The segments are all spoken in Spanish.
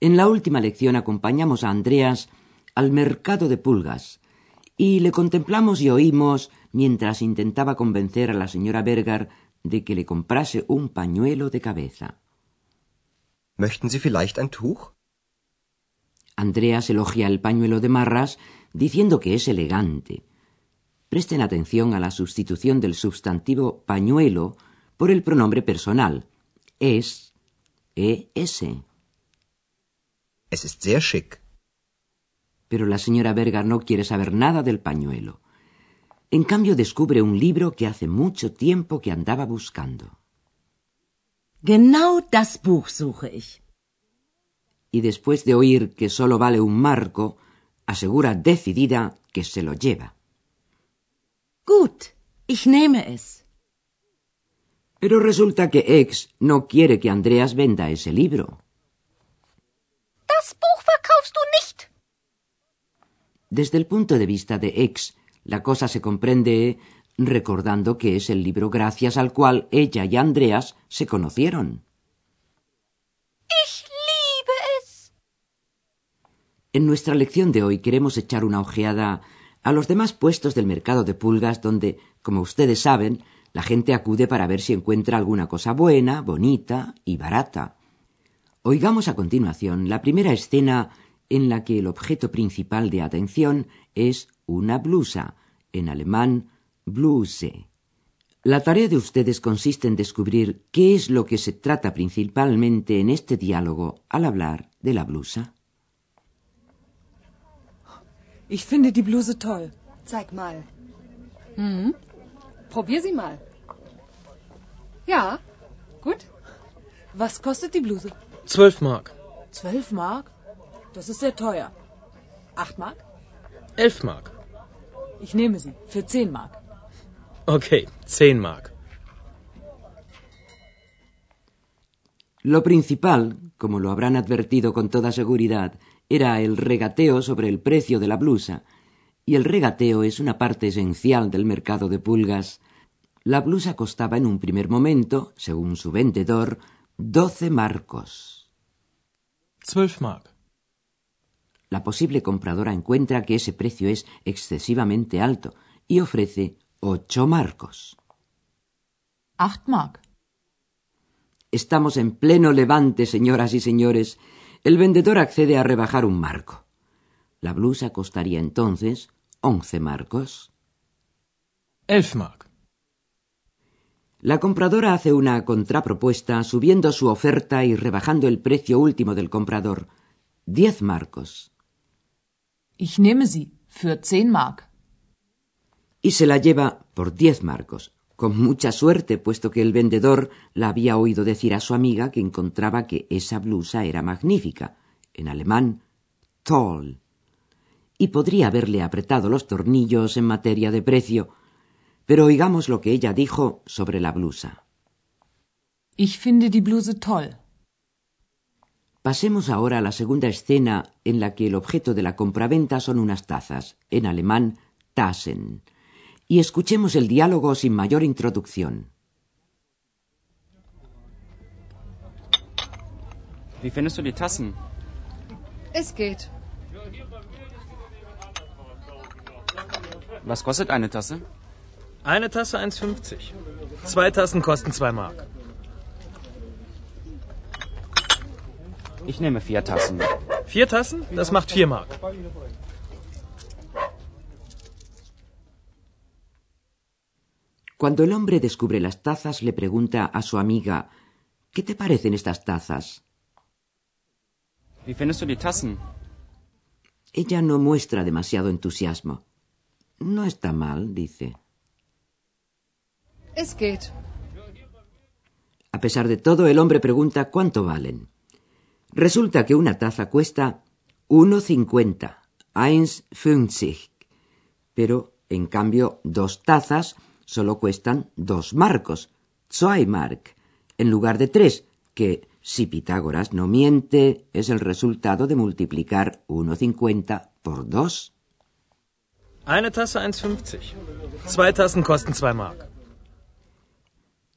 En la última lección acompañamos a Andreas al mercado de pulgas y le contemplamos y oímos mientras intentaba convencer a la señora Berger de que le comprase un pañuelo de cabeza. Möchten Sie vielleicht ein Tuch? Andreas elogia el pañuelo de marras diciendo que es elegante. Presten atención a la sustitución del sustantivo pañuelo por el pronombre personal. Es, es. Es ist sehr schick. Pero la señora Berger no quiere saber nada del pañuelo. En cambio descubre un libro que hace mucho tiempo que andaba buscando. Genau das Buch suche ich. Y después de oír que solo vale un marco, asegura decidida que se lo lleva. Gut, ich nehme es. Pero resulta que Ex no quiere que Andreas venda ese libro. Das Buch verkaufst du nicht. Desde el punto de vista de Ex, la cosa se comprende recordando que es el libro gracias al cual ella y Andreas se conocieron. Ich liebe es. En nuestra lección de hoy queremos echar una ojeada a los demás puestos del mercado de pulgas donde, como ustedes saben, la gente acude para ver si encuentra alguna cosa buena, bonita y barata. Oigamos a continuación la primera escena en la que el objeto principal de atención es una blusa, en alemán Bluse. La tarea de ustedes consiste en descubrir qué es lo que se trata principalmente en este diálogo al hablar de la blusa. Ich finde die Bluse toll. Zeig mal. Mhm. Probier sie mal. Ja, gut. Was kostet die Bluse? Zwölf Mark. Zwölf Mark? Das ist sehr teuer. Acht Mark? Elf Mark. Ich nehme sie. Für zehn Mark. Okay, zehn Mark. Lo principal, como lo habrán advertido con toda seguridad, era el regateo sobre el precio de la blusa, y el regateo es una parte esencial del mercado de pulgas. La blusa costaba en un primer momento, según su vendedor, doce marcos. Zwölf Mark. La posible compradora encuentra que ese precio es excesivamente alto y ofrece ocho marcos. Acht Mark. Estamos en pleno levante, señoras y señores. El vendedor accede a rebajar un marco. La blusa costaría entonces once marcos. Elf Mark. La compradora hace una contrapropuesta subiendo su oferta y rebajando el precio último del comprador. Diez marcos. Ich nehme sie. Für zehn Mark. Y se la lleva por diez marcos. Con mucha suerte, puesto que el vendedor la había oído decir a su amiga que encontraba que esa blusa era magnífica, en alemán toll, y podría haberle apretado los tornillos en materia de precio, pero oigamos lo que ella dijo sobre la blusa. Ich finde die Bluse toll. Pasemos ahora a la segunda escena en la que el objeto de la compraventa son unas tazas, en alemán Tassen, y escuchemos el diálogo sin mayor introducción. Wie findest du die Tassen? Es geht. Was kostet eine Tasse? Eine Tasse 1,50. Zwei Tassen kosten zwei Mark. Ich nehme vier Tassen. Vier Tassen? Das macht vier Mark. Cuando el hombre descubre las tazas, le pregunta a su amiga ¿Qué te parecen estas tazas? Wie findest du die Tassen? Ella no muestra demasiado entusiasmo. No está mal, dice. Es geht. A pesar de todo, el hombre pregunta cuánto valen. Resulta que una taza cuesta 1,50, 1,50, pero en cambio dos tazas solo cuestan dos marcos, zwei mark, en lugar de tres, que, si Pitágoras no miente, es el resultado de multiplicar 1,50 por dos. Eine Tasse 1,50. Zwei Tassen kosten 2 Mark.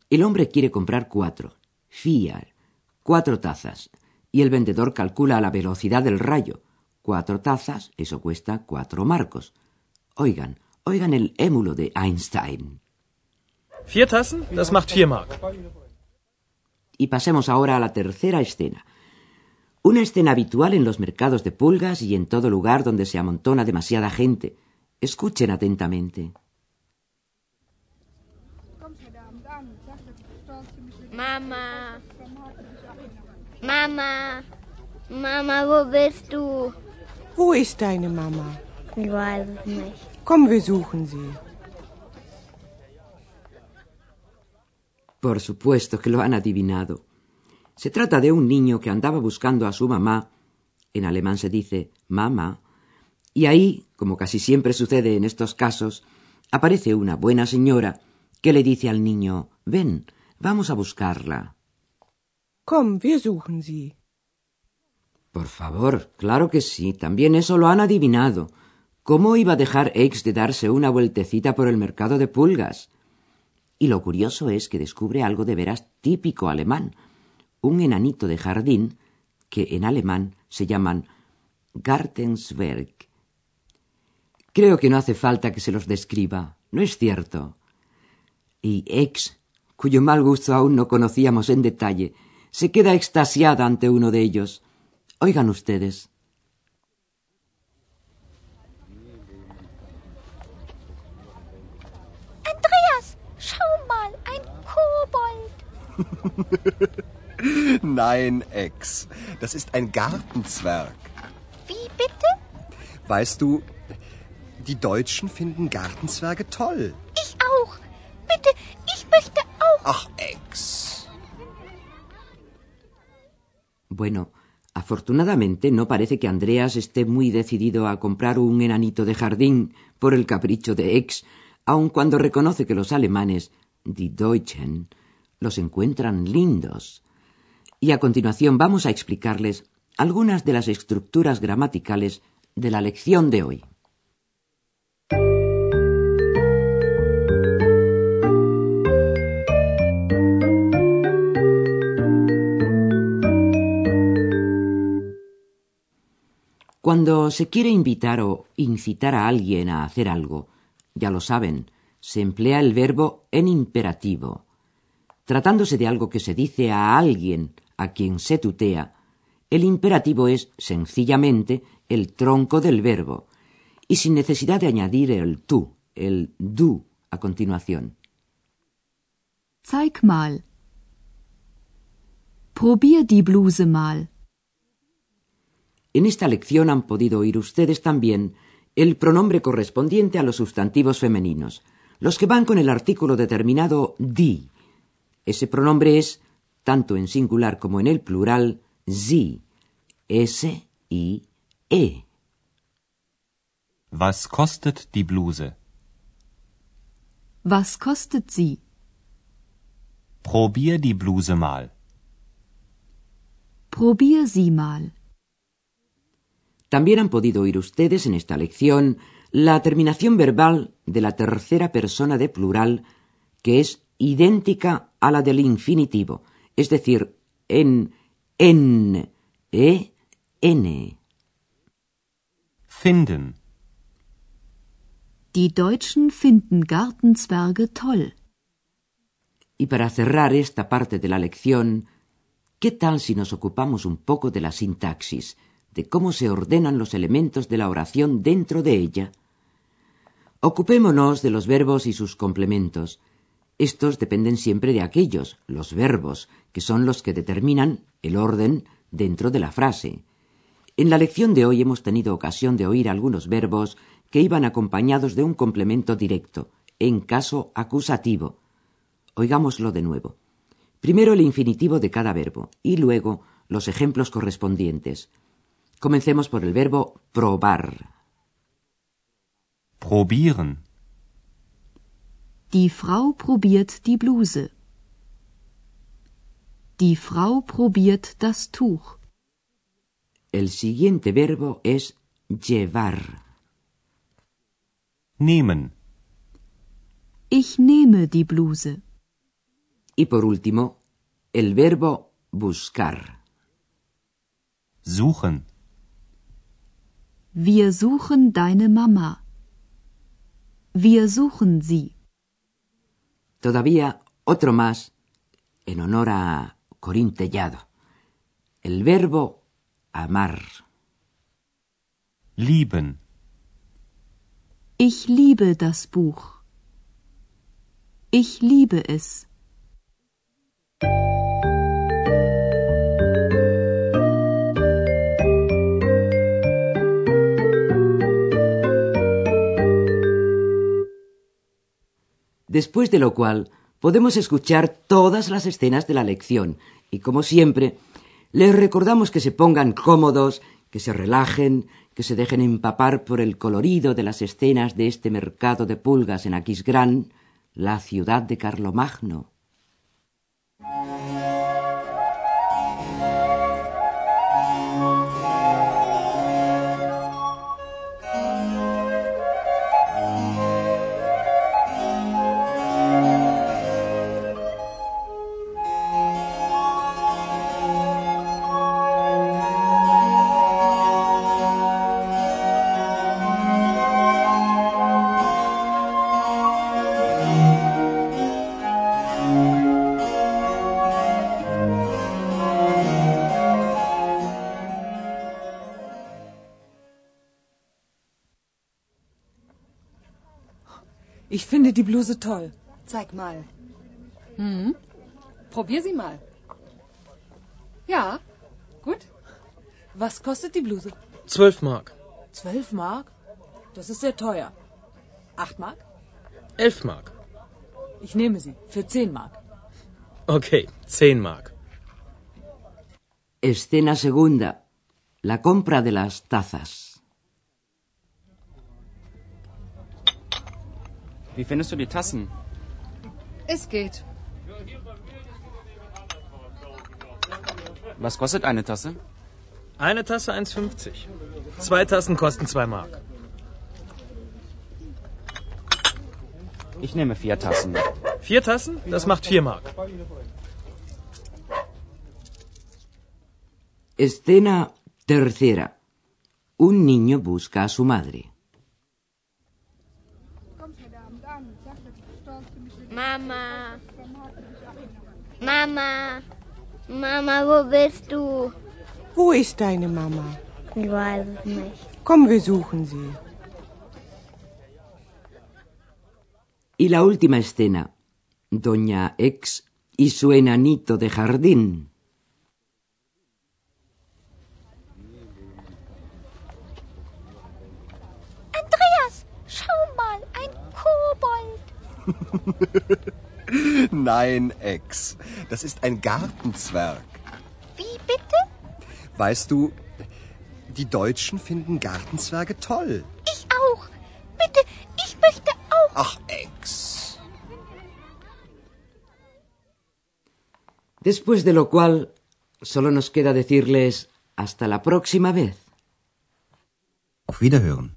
El hombre quiere comprar cuatro, vier, cuatro tazas, y el vendedor calcula la velocidad del rayo. Cuatro tazas, eso cuesta cuatro marcos. Oigan, oigan el émulo de Einstein. Vier Tassen, das macht 4 Mark. Y pasemos ahora a la tercera escena. Una escena habitual en los mercados de pulgas y en todo lugar donde se amontona demasiada gente. Escuchen atentamente. Mama. Mama. Mama, wo bist du? Wo ist deine Mama? Ich weiß es nicht. Komm, wir suchen sie. Por supuesto que lo han adivinado. Se trata de un niño que andaba buscando a su mamá, en alemán se dice mamá, y ahí, como casi siempre sucede en estos casos, aparece una buena señora que le dice al niño Ven, vamos a buscarla. Komm, wir suchen sie. Por favor, claro que sí, también eso lo han adivinado. ¿Cómo iba a dejar X de darse una vueltecita por el mercado de pulgas? Y lo curioso es que descubre algo de veras típico alemán, un enanito de jardín que en alemán se llaman Gartenswerk. Creo que no hace falta que se los describa, ¿no es cierto? Y X, cuyo mal gusto aún no conocíamos en detalle, se queda extasiada ante uno de ellos. Oigan ustedes. Andreas, schau mal, ein Kobold. Nein, Ex. Das ist ein Gartenzwerg. Wie bitte? Weißt du, die Deutschen finden Gartenzwerge toll. Bueno, afortunadamente no parece que Andreas esté muy decidido a comprar un enanito de jardín por el capricho de Ex, aun cuando reconoce que los alemanes, die Deutschen, los encuentran lindos. Y a continuación vamos a explicarles algunas de las estructuras gramaticales de la lección de hoy. Cuando se quiere invitar o incitar a alguien a hacer algo, ya lo saben, se emplea el verbo en imperativo. Tratándose de algo que se dice a alguien a quien se tutea, el imperativo es sencillamente el tronco del verbo y sin necesidad de añadir el tú, el du a continuación. Zeig mal. Probier die Bluse mal. En esta lección han podido oír ustedes también el pronombre correspondiente a los sustantivos femeninos, los que van con el artículo determinado die. Ese pronombre es, tanto en singular como en el plural, sie, S-I-E. Was kostet die Bluse? Was kostet sie? Probier die Bluse mal. Probier sie mal. También han podido oír ustedes en esta lección la terminación verbal de la tercera persona de plural que es idéntica a la del infinitivo, es decir, en en, e, n. Finden. Die Deutschen finden Gartenzwerge toll. Y para cerrar esta parte de la lección, ¿qué tal si nos ocupamos un poco de la sintaxis, de cómo se ordenan los elementos de la oración dentro de ella? Ocupémonos de los verbos y sus complementos. Estos dependen siempre de aquellos, los verbos, que son los que determinan el orden dentro de la frase. En la lección de hoy hemos tenido ocasión de oír algunos verbos que iban acompañados de un complemento directo, en caso acusativo. Oigámoslo de nuevo. Primero el infinitivo de cada verbo y luego los ejemplos correspondientes. Comencemos por el verbo probar. Probieren. Die Frau probiert die Bluse. Die Frau probiert das Tuch. El siguiente verbo es llevar. Nehmen. Ich nehme die Bluse. Y por último, el verbo buscar. Suchen. Wir suchen deine Mama. Wir suchen sie. Todavía otro más en honor a Corín Tellado. El verbo amar. Lieben. Ich liebe das Buch. Ich liebe es. Después de lo cual podemos escuchar todas las escenas de la lección y, como siempre, les recordamos que se pongan cómodos, que se relajen, que se dejen empapar por el colorido de las escenas de este mercado de pulgas en Aquisgrán, la ciudad de Carlomagno. Ich finde die Bluse toll. Zeig mal. Hm? Probier sie mal. Ja, gut. Was kostet die Bluse? Zwölf Mark. Zwölf Mark? Das ist sehr teuer. Acht Mark? Elf Mark. Ich nehme sie. Für zehn Mark. Okay, zehn Mark. Escena segunda. La compra de las tazas. Wie findest du die Tassen? Es geht. Was kostet eine Tasse? Eine Tasse 1,50. Zwei Tassen kosten zwei Mark. Ich nehme vier Tassen. Vier Tassen? Das macht vier Mark. Escena tercera. Un niño busca a su madre. Mama. Mama. Mama, wo bist du? Wo ist deine Mama? Ich weiß es nicht. Komm, wir suchen sie. Y la última escena. Doña Ex y su enanito de jardín. Nein, Ex. Das ist ein Gartenzwerg. Wie bitte? Weißt du, die Deutschen finden Gartenzwerge toll. Ich auch. Bitte, ich möchte auch. Ach, Ex. Después de lo cual, solo nos queda decirles hasta la próxima vez. Auf Wiederhören.